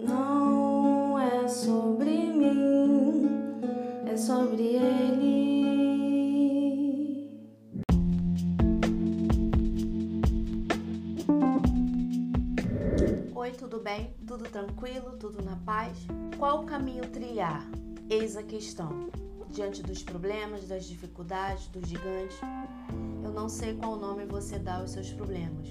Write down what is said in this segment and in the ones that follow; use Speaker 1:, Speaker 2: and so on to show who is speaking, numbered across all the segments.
Speaker 1: Não é sobre mim, é sobre ele.
Speaker 2: Oi, tudo bem? Tudo tranquilo? Tudo na paz? Qual o caminho trilhar? Eis a questão. Diante dos problemas, das dificuldades, dos gigantes, eu não sei qual nome você dá aos seus problemas,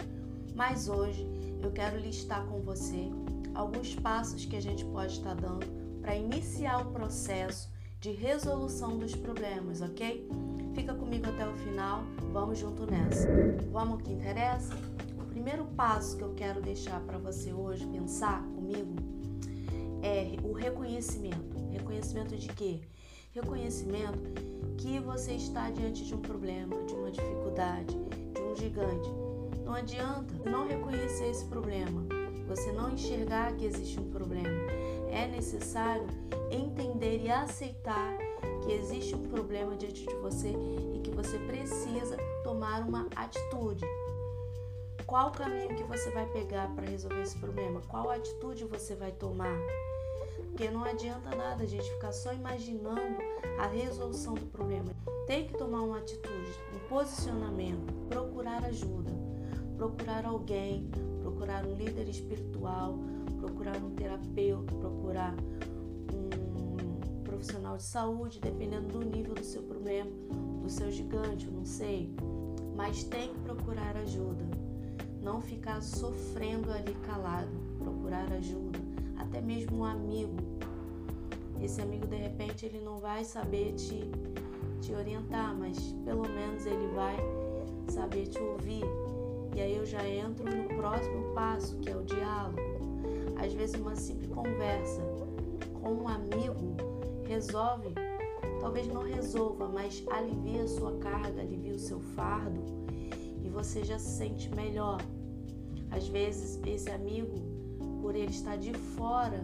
Speaker 2: mas hoje eu quero listar com você alguns passos que a gente pode estar dando para iniciar o processo de resolução dos problemas, ok? Fica comigo até o final, vamos junto nessa. Vamos ao que interessa? O primeiro passo que eu quero deixar para você hoje pensar comigo é o reconhecimento. Reconhecimento de quê? Reconhecimento que você está diante de um problema, de uma dificuldade, de um gigante. Não adianta não reconhecer esse problema você não enxergar que existe um problema. É necessário entender e aceitar que existe um problema diante de você e que você precisa tomar uma atitude. Qual o caminho que você vai pegar para resolver esse problema? Qual atitude você vai tomar? Porque não adianta nada a gente ficar só imaginando a resolução do problema. Tem que tomar uma atitude, um posicionamento, procurar ajuda, procurar alguém, procurar um líder espiritual, procurar um terapeuta, procurar um profissional de saúde, dependendo do nível do seu problema, do seu gigante, eu não sei. Mas tem que procurar ajuda. Não ficar sofrendo ali calado. Procurar ajuda. Até mesmo um amigo. Esse amigo, de repente, ele não vai saber te, te orientar, mas pelo menos ele vai saber te ouvir e aí eu já entro no próximo passo, que é o diálogo. Às vezes uma simples conversa com um amigo resolve, talvez não resolva, mas alivia a sua carga, alivia o seu fardo e você já se sente melhor. Às vezes esse amigo, por ele estar de fora,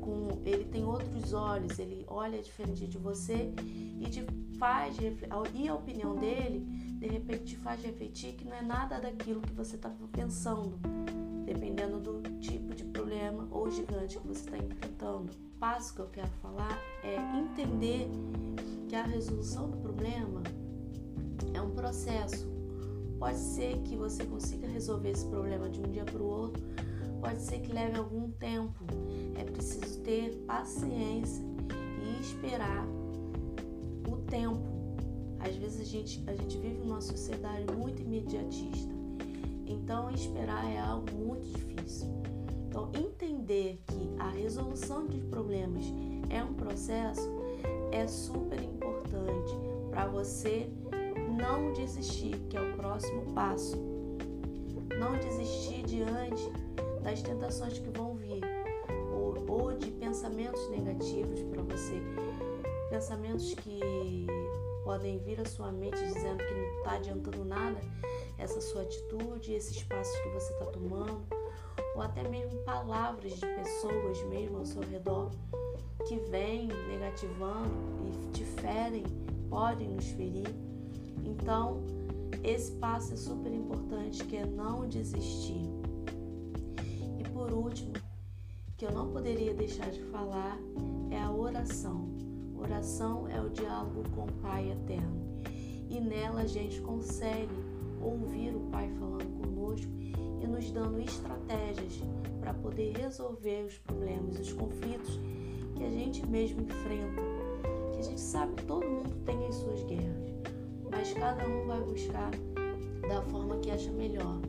Speaker 2: com, ele tem outros olhos, ele olha diferente de você e te faz e a opinião dele de repente te faz refletir que não é nada daquilo que você estava pensando, dependendo do tipo de problema ou gigante que você está enfrentando. O passo que eu quero falar é entender que a resolução do problema é um processo. Pode ser que você consiga resolver esse problema de um dia para o outro, pode ser que leve algum tempo. É preciso ter paciência e esperar o tempo às vezes a gente, a gente vive numa sociedade muito imediatista, então esperar é algo muito difícil. Então, entender que a resolução de problemas é um processo é super importante para você não desistir, que é o próximo passo. Não desistir diante das tentações que vão vir ou, ou de pensamentos negativos para você, pensamentos que podem vir à sua mente dizendo que não está adiantando nada essa sua atitude, esses passos que você está tomando, ou até mesmo palavras de pessoas mesmo ao seu redor que vêm negativando e te ferem, podem nos ferir. Então, esse passo é super importante, que é não desistir. E por último, que eu não poderia deixar de falar é a oração. Oração é o diálogo com o Pai eterno. E nela a gente consegue ouvir o Pai falando conosco e nos dando estratégias para poder resolver os problemas, os conflitos que a gente mesmo enfrenta. Que a gente sabe que todo mundo tem as suas guerras, mas cada um vai buscar da forma que acha melhor.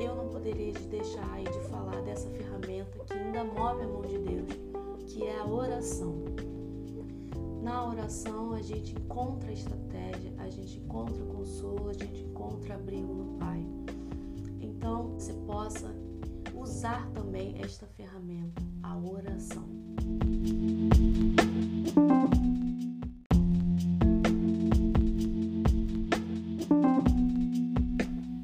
Speaker 2: Eu não poderia deixar de falar dessa ferramenta que ainda move a mão de Deus, que é a oração. Na oração a gente encontra estratégia, a gente encontra consolo, a gente encontra abrigo no Pai. Então você possa usar também esta ferramenta, a oração.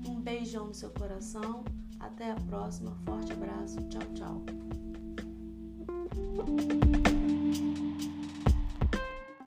Speaker 2: Um beijão no seu coração. Até a próxima. Forte abraço. Tchau, tchau.